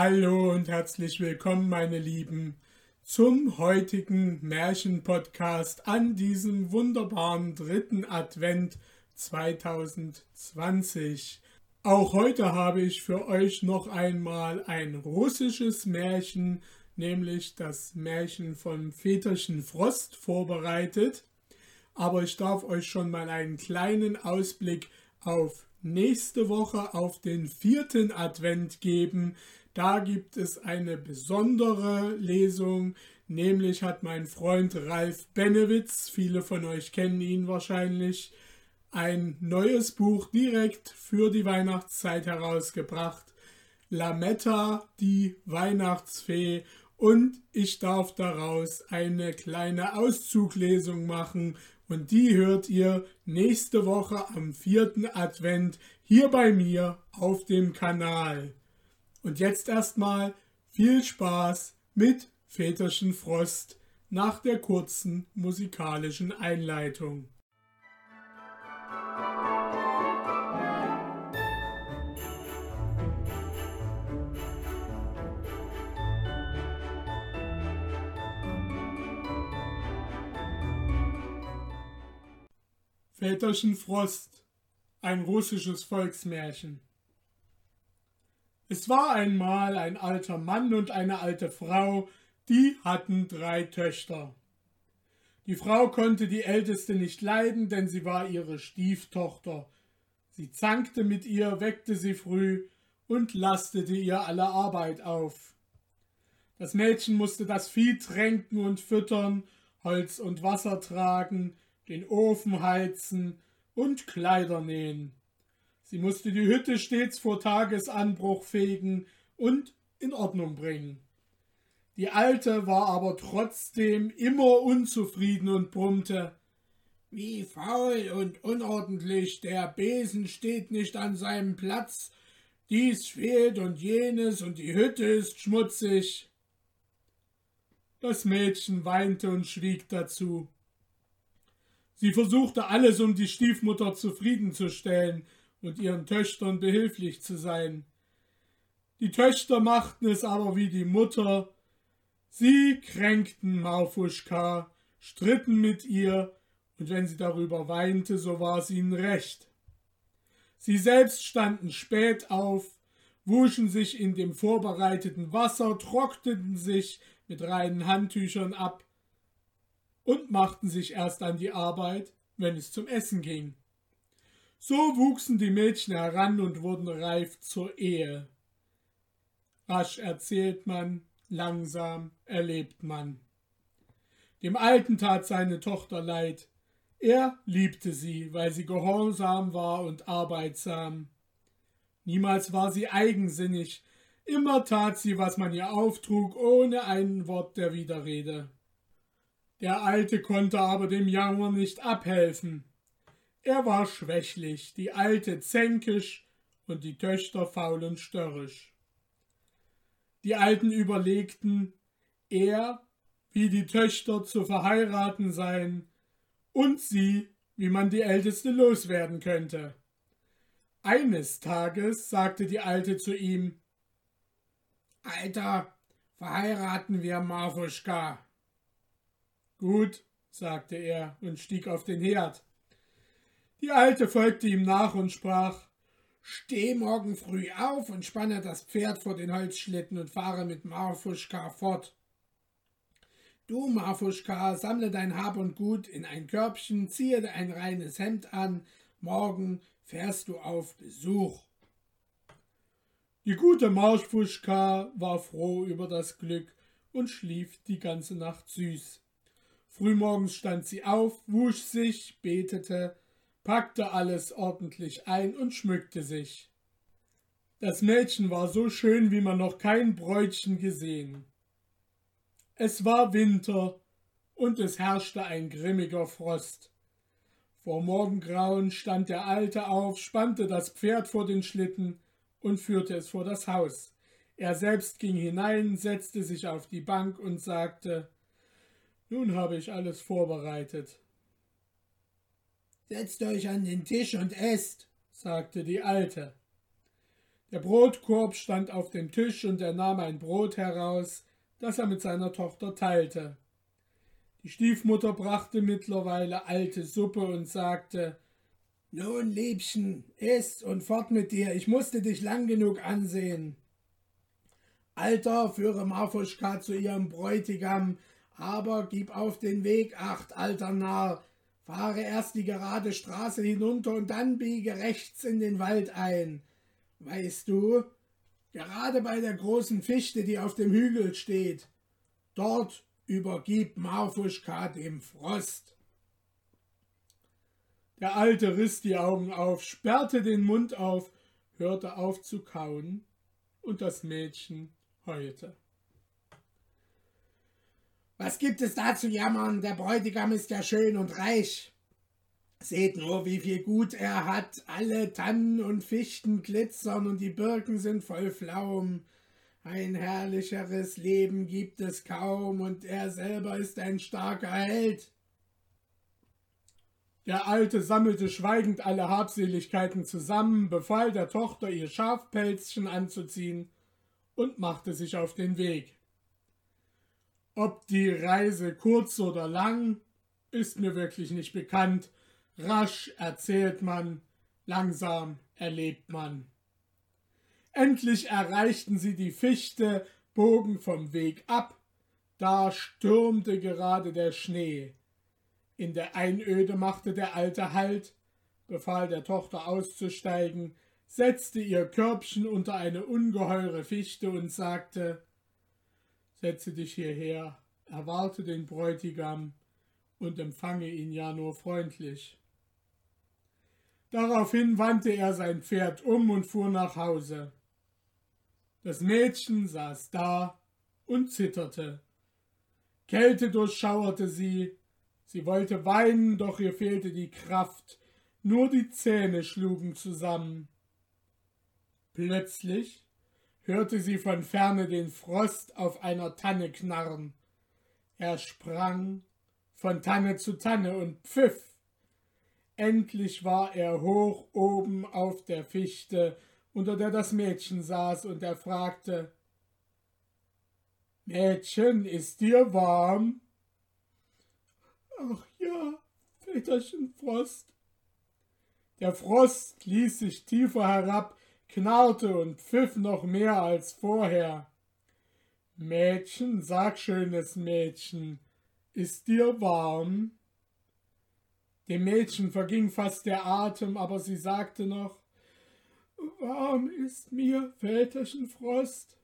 Hallo und herzlich willkommen, meine Lieben, zum heutigen Märchenpodcast an diesem wunderbaren dritten Advent 2020. Auch heute habe ich für euch noch einmal ein russisches Märchen, nämlich das Märchen von Väterchen Frost vorbereitet. Aber ich darf euch schon mal einen kleinen Ausblick auf nächste Woche, auf den vierten Advent geben. Da gibt es eine besondere Lesung, nämlich hat mein Freund Ralf Benewitz, viele von euch kennen ihn wahrscheinlich, ein neues Buch direkt für die Weihnachtszeit herausgebracht. Lametta, die Weihnachtsfee, und ich darf daraus eine kleine Auszuglesung machen und die hört ihr nächste Woche am vierten Advent hier bei mir auf dem Kanal. Und jetzt erstmal viel Spaß mit Väterchen Frost nach der kurzen musikalischen Einleitung. Väterchen Frost, ein russisches Volksmärchen. Es war einmal ein alter Mann und eine alte Frau, die hatten drei Töchter. Die Frau konnte die älteste nicht leiden, denn sie war ihre Stieftochter. Sie zankte mit ihr, weckte sie früh und lastete ihr alle Arbeit auf. Das Mädchen musste das Vieh tränken und füttern, Holz und Wasser tragen, den Ofen heizen und Kleider nähen. Sie musste die Hütte stets vor Tagesanbruch fegen und in Ordnung bringen. Die Alte war aber trotzdem immer unzufrieden und brummte Wie faul und unordentlich, der Besen steht nicht an seinem Platz, dies fehlt und jenes und die Hütte ist schmutzig. Das Mädchen weinte und schwieg dazu. Sie versuchte alles, um die Stiefmutter zufriedenzustellen und ihren Töchtern behilflich zu sein. Die Töchter machten es aber wie die Mutter. Sie kränkten Marfuschka, stritten mit ihr, und wenn sie darüber weinte, so war es ihnen recht. Sie selbst standen spät auf, wuschen sich in dem vorbereiteten Wasser, trockneten sich mit reinen Handtüchern ab und machten sich erst an die Arbeit, wenn es zum Essen ging. So wuchsen die Mädchen heran und wurden reif zur Ehe. Rasch erzählt man, langsam erlebt man. Dem Alten tat seine Tochter leid. Er liebte sie, weil sie gehorsam war und arbeitsam. Niemals war sie eigensinnig, immer tat sie, was man ihr auftrug, ohne ein Wort der Widerrede. Der Alte konnte aber dem Jammer nicht abhelfen. Er war schwächlich, die Alte zänkisch und die Töchter faul und störrisch. Die Alten überlegten, er wie die Töchter zu verheiraten seien und sie, wie man die Älteste loswerden könnte. Eines Tages sagte die Alte zu ihm, Alter, verheiraten wir Marfuschka. Gut, sagte er und stieg auf den Herd. Die Alte folgte ihm nach und sprach Steh morgen früh auf und spanne das Pferd vor den Holzschlitten und fahre mit Marfuschka fort. Du, Marfuschka, sammle dein Hab und Gut in ein Körbchen, ziehe ein reines Hemd an, morgen fährst du auf Besuch. Die gute Marfuschka war froh über das Glück und schlief die ganze Nacht süß. Frühmorgens stand sie auf, wusch sich, betete, packte alles ordentlich ein und schmückte sich. Das Mädchen war so schön, wie man noch kein Bräutchen gesehen. Es war Winter und es herrschte ein grimmiger Frost. Vor Morgengrauen stand der Alte auf, spannte das Pferd vor den Schlitten und führte es vor das Haus. Er selbst ging hinein, setzte sich auf die Bank und sagte nun habe ich alles vorbereitet. Setzt euch an den Tisch und esst, sagte die Alte. Der Brotkorb stand auf dem Tisch und er nahm ein Brot heraus, das er mit seiner Tochter teilte. Die Stiefmutter brachte mittlerweile alte Suppe und sagte Nun, Liebchen, iss und fort mit dir, ich musste dich lang genug ansehen. Alter, führe Marfuschka zu ihrem Bräutigam, aber gib auf den Weg acht, alter Narr, fahre erst die gerade Straße hinunter und dann biege rechts in den Wald ein. Weißt du, gerade bei der großen Fichte, die auf dem Hügel steht, dort übergib Marfuschka dem Frost. Der Alte riss die Augen auf, sperrte den Mund auf, hörte auf zu kauen, und das Mädchen heulte. Was gibt es da zu jammern? Der Bräutigam ist ja schön und reich. Seht nur, wie viel Gut er hat. Alle Tannen und Fichten glitzern und die Birken sind voll Pflaumen. Ein herrlicheres Leben gibt es kaum und er selber ist ein starker Held. Der Alte sammelte schweigend alle Habseligkeiten zusammen, befahl der Tochter, ihr Schafpelzchen anzuziehen und machte sich auf den Weg. Ob die Reise kurz oder lang, ist mir wirklich nicht bekannt. Rasch erzählt man, langsam erlebt man. Endlich erreichten sie die Fichte, bogen vom Weg ab, da stürmte gerade der Schnee. In der Einöde machte der Alte Halt, befahl der Tochter auszusteigen, setzte ihr Körbchen unter eine ungeheure Fichte und sagte Setze dich hierher, erwarte den Bräutigam und empfange ihn ja nur freundlich. Daraufhin wandte er sein Pferd um und fuhr nach Hause. Das Mädchen saß da und zitterte. Kälte durchschauerte sie, sie wollte weinen, doch ihr fehlte die Kraft, nur die Zähne schlugen zusammen. Plötzlich hörte sie von ferne den Frost auf einer Tanne knarren. Er sprang von Tanne zu Tanne und pfiff. Endlich war er hoch oben auf der Fichte, unter der das Mädchen saß, und er fragte Mädchen, ist dir warm? Ach ja, Väterchen Frost. Der Frost ließ sich tiefer herab, knarrte und pfiff noch mehr als vorher. Mädchen, sag schönes Mädchen, ist dir warm? Dem Mädchen verging fast der Atem, aber sie sagte noch Warm ist mir, Väterchen Frost.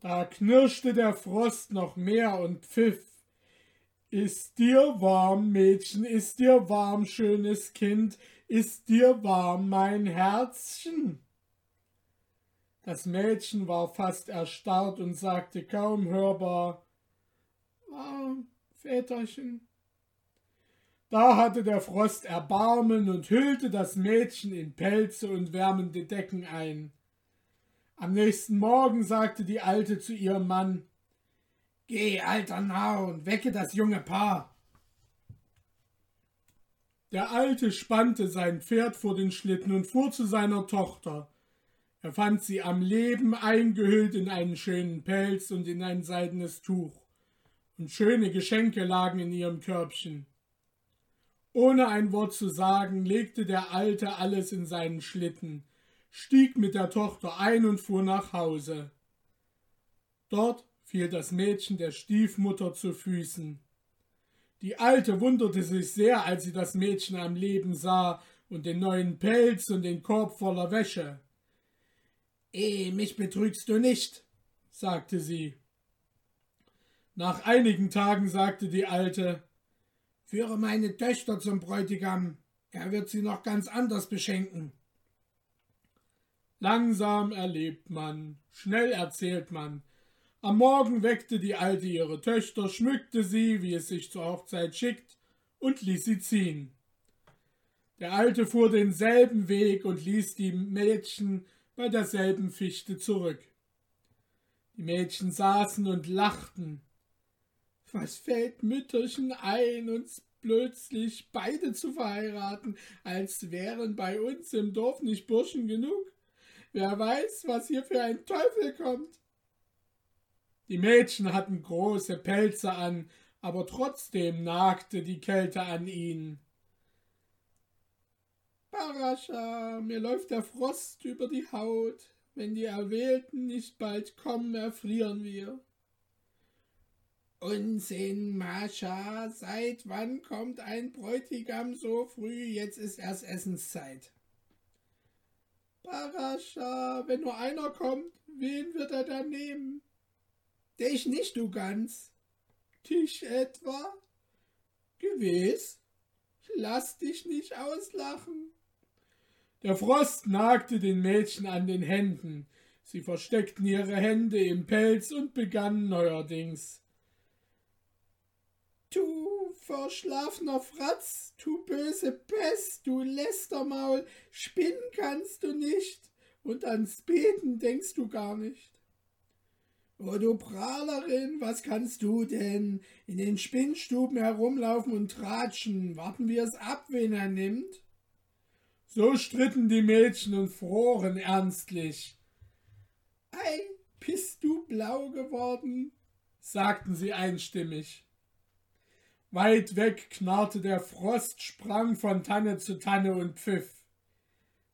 Da knirschte der Frost noch mehr und pfiff. Ist dir warm, Mädchen, ist dir warm, schönes Kind, ist dir warm, mein Herzchen? Das Mädchen war fast erstarrt und sagte kaum hörbar Warm, Väterchen. Da hatte der Frost Erbarmen und hüllte das Mädchen in Pelze und wärmende Decken ein. Am nächsten Morgen sagte die Alte zu ihrem Mann Geh, alter Narr, und wecke das junge Paar. Der Alte spannte sein Pferd vor den Schlitten und fuhr zu seiner Tochter. Er fand sie am Leben eingehüllt in einen schönen Pelz und in ein seidenes Tuch, und schöne Geschenke lagen in ihrem Körbchen. Ohne ein Wort zu sagen, legte der Alte alles in seinen Schlitten, stieg mit der Tochter ein und fuhr nach Hause. Dort fiel das Mädchen der Stiefmutter zu Füßen. Die Alte wunderte sich sehr, als sie das Mädchen am Leben sah und den neuen Pelz und den Korb voller Wäsche. Eh, mich betrügst du nicht, sagte sie. Nach einigen Tagen sagte die Alte, Führe meine Töchter zum Bräutigam, er wird sie noch ganz anders beschenken. Langsam erlebt man, schnell erzählt man. Am Morgen weckte die Alte ihre Töchter, schmückte sie, wie es sich zur Hochzeit schickt, und ließ sie ziehen. Der Alte fuhr denselben Weg und ließ die Mädchen bei derselben Fichte zurück. Die Mädchen saßen und lachten, was fällt Mütterchen ein, uns plötzlich beide zu verheiraten, als wären bei uns im Dorf nicht Burschen genug? Wer weiß, was hier für ein Teufel kommt. Die Mädchen hatten große Pelze an, aber trotzdem nagte die Kälte an ihnen. Parascha, mir läuft der Frost über die Haut. Wenn die Erwählten nicht bald kommen, erfrieren wir. Unsinn, Mascha, seit wann kommt ein Bräutigam so früh? Jetzt ist erst Essenszeit. Parascha, wenn nur einer kommt, wen wird er dann nehmen? Dich nicht, du Gans. Dich etwa? Gewiss. Lass dich nicht auslachen. Der Frost nagte den Mädchen an den Händen. Sie versteckten ihre Hände im Pelz und begannen neuerdings. Du verschlafener Fratz, du böse Pest, du Lästermaul, spinnen kannst du nicht und ans Beten denkst du gar nicht. O du Prahlerin, was kannst du denn? In den Spinnstuben herumlaufen und tratschen, warten wir es ab, wen er nimmt? So stritten die Mädchen und froren ernstlich. Ei, bist du blau geworden? sagten sie einstimmig. Weit weg knarrte der Frost, sprang von Tanne zu Tanne und pfiff.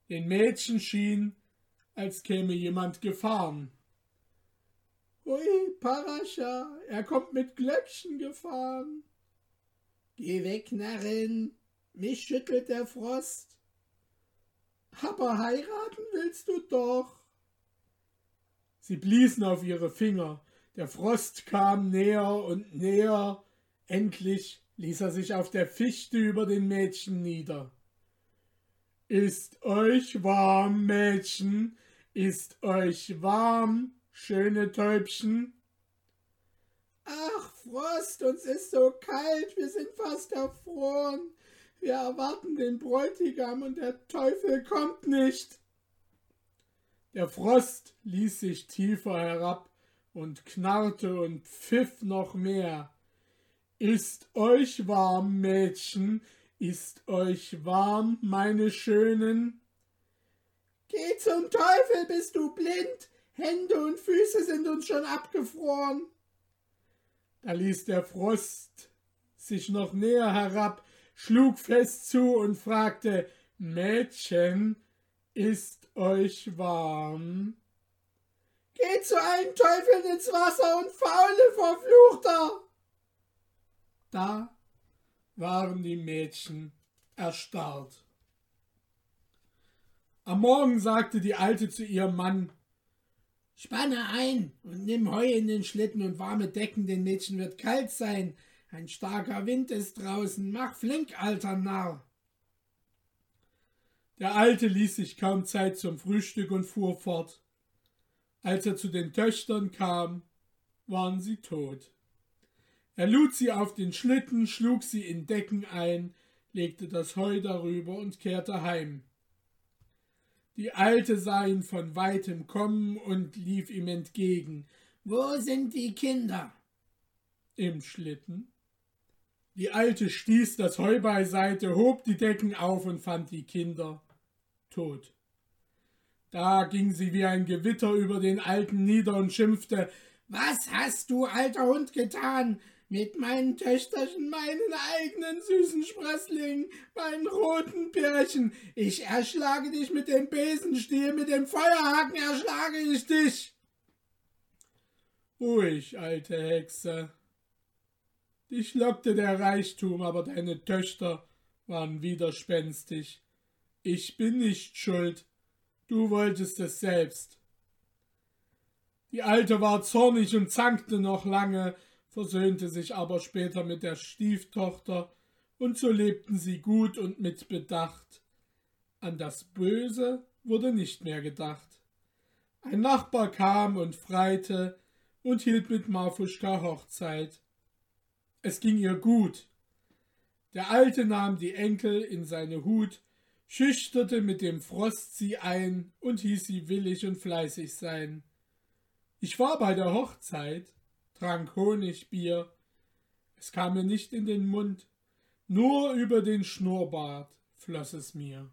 Den Mädchen schien, als käme jemand gefahren. Hui, Parascha, er kommt mit Glöckchen gefahren. Geh weg, Narrin, mich schüttelt der Frost. Aber heiraten willst du doch. Sie bliesen auf ihre Finger, der Frost kam näher und näher, Endlich ließ er sich auf der Fichte über den Mädchen nieder. Ist euch warm, Mädchen? Ist euch warm, schöne Täubchen? Ach, Frost, uns ist so kalt, wir sind fast erfroren. Wir erwarten den Bräutigam und der Teufel kommt nicht. Der Frost ließ sich tiefer herab und knarrte und pfiff noch mehr. Ist euch warm, Mädchen, ist euch warm, meine Schönen? Geh zum Teufel, bist du blind? Hände und Füße sind uns schon abgefroren. Da ließ der Frost sich noch näher herab, schlug fest zu und fragte, Mädchen, ist euch warm? Geh zu allen Teufeln ins Wasser und faule Verfluchter! Da waren die Mädchen erstarrt. Am Morgen sagte die Alte zu ihrem Mann, Spanne ein und nimm Heu in den Schlitten und warme Decken, den Mädchen wird kalt sein. Ein starker Wind ist draußen, mach flink, alter Narr. Der Alte ließ sich kaum Zeit zum Frühstück und fuhr fort. Als er zu den Töchtern kam, waren sie tot. Er lud sie auf den Schlitten, schlug sie in Decken ein, legte das Heu darüber und kehrte heim. Die Alte sah ihn von weitem kommen und lief ihm entgegen. Wo sind die Kinder? Im Schlitten. Die Alte stieß das Heu beiseite, hob die Decken auf und fand die Kinder tot. Da ging sie wie ein Gewitter über den Alten nieder und schimpfte Was hast du, alter Hund, getan? Mit meinen Töchterchen, meinen eigenen süßen Sprössling, meinen roten Pärchen. Ich erschlage dich mit dem Besenstiel, mit dem Feuerhaken erschlage ich dich. Ruhig, alte Hexe. Dich lockte der Reichtum, aber deine Töchter waren widerspenstig. Ich bin nicht schuld, du wolltest es selbst. Die Alte war zornig und zankte noch lange, versöhnte sich aber später mit der Stieftochter, und so lebten sie gut und mit Bedacht. An das Böse wurde nicht mehr gedacht. Ein Nachbar kam und freite und hielt mit Marfuschka Hochzeit. Es ging ihr gut. Der Alte nahm die Enkel in seine Hut, schüchterte mit dem Frost sie ein und hieß sie willig und fleißig sein. Ich war bei der Hochzeit, trank Honigbier. Es kam mir nicht in den Mund, nur über den Schnurrbart floss es mir.